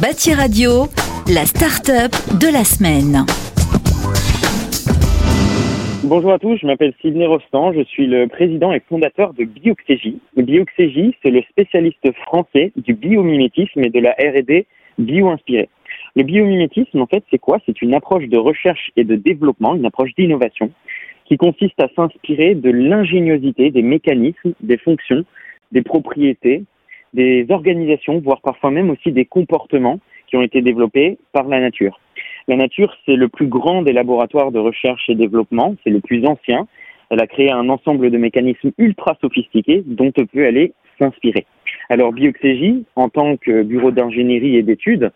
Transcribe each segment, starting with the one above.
Bâti Radio, la start-up de la semaine. Bonjour à tous, je m'appelle Sidney Rostand, je suis le président et fondateur de Bioxégie. Bioxégie, c'est le spécialiste français du biomimétisme et de la R&D bio-inspirée. Le biomimétisme, en fait, c'est quoi? C'est une approche de recherche et de développement, une approche d'innovation, qui consiste à s'inspirer de l'ingéniosité des mécanismes, des fonctions, des propriétés, des organisations, voire parfois même aussi des comportements qui ont été développés par la nature. La nature, c'est le plus grand des laboratoires de recherche et développement, c'est le plus ancien. Elle a créé un ensemble de mécanismes ultra sophistiqués dont on peut aller s'inspirer. Alors Bioxégie, en tant que bureau d'ingénierie et d'études,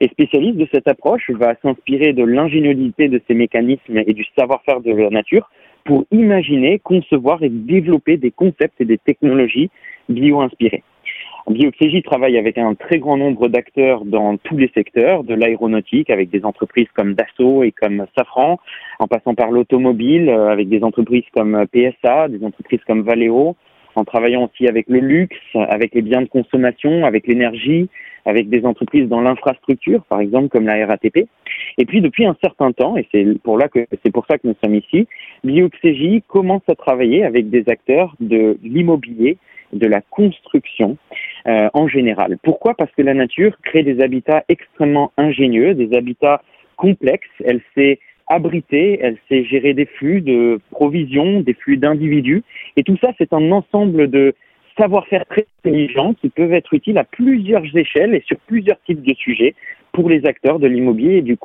et spécialiste de cette approche, va s'inspirer de l'ingéniosité de ces mécanismes et du savoir-faire de la nature pour imaginer, concevoir et développer des concepts et des technologies bio-inspirées. Bioxégie travaille avec un très grand nombre d'acteurs dans tous les secteurs, de l'aéronautique avec des entreprises comme Dassault et comme Safran, en passant par l'automobile euh, avec des entreprises comme PSA, des entreprises comme Valeo, en travaillant aussi avec le luxe, avec les biens de consommation, avec l'énergie, avec des entreprises dans l'infrastructure, par exemple comme la RATP. Et puis depuis un certain temps, et c'est pour là que ça que nous sommes ici, Bioxégie commence à travailler avec des acteurs de l'immobilier, de la construction euh, en général. Pourquoi? Parce que la nature crée des habitats extrêmement ingénieux, des habitats complexes. Elle sait abriter, elle sait gérer des flux de provisions, des flux d'individus. Et tout ça, c'est un ensemble de savoir-faire très intelligents qui peuvent être utiles à plusieurs échelles et sur plusieurs types de sujets pour les acteurs de l'immobilier et du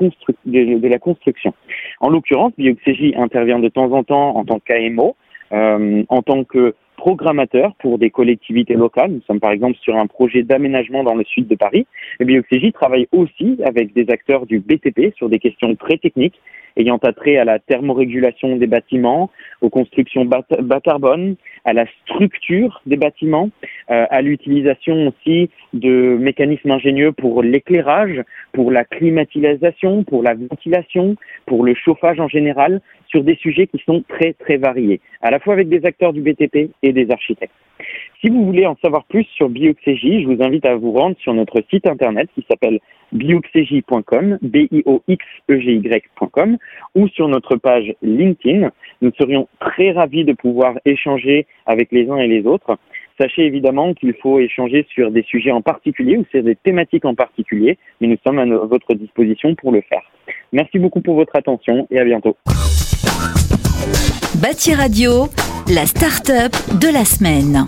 de, la construction. En l'occurrence, Bioxégie intervient de temps en temps en tant qu'AMO, euh, en tant que programmateur pour des collectivités locales. Nous sommes par exemple sur un projet d'aménagement dans le sud de Paris. Et travaille aussi avec des acteurs du BTP sur des questions très techniques ayant attrait à la thermorégulation des bâtiments, aux constructions bas, carbone, à la structure des bâtiments, euh, à l'utilisation aussi de mécanismes ingénieux pour l'éclairage, pour la climatisation, pour la ventilation, pour le chauffage en général, sur des sujets qui sont très très variés, à la fois avec des acteurs du BTP et des architectes. Si vous voulez en savoir plus sur Bioxégie, je vous invite à vous rendre sur notre site internet qui s'appelle bioxégie.com, b i o x e g y.com ou sur notre page LinkedIn. Nous serions très ravis de pouvoir échanger avec les uns et les autres. Sachez évidemment qu'il faut échanger sur des sujets en particulier ou sur des thématiques en particulier, mais nous sommes à votre disposition pour le faire. Merci beaucoup pour votre attention et à bientôt. Bâti Radio, la start-up de la semaine.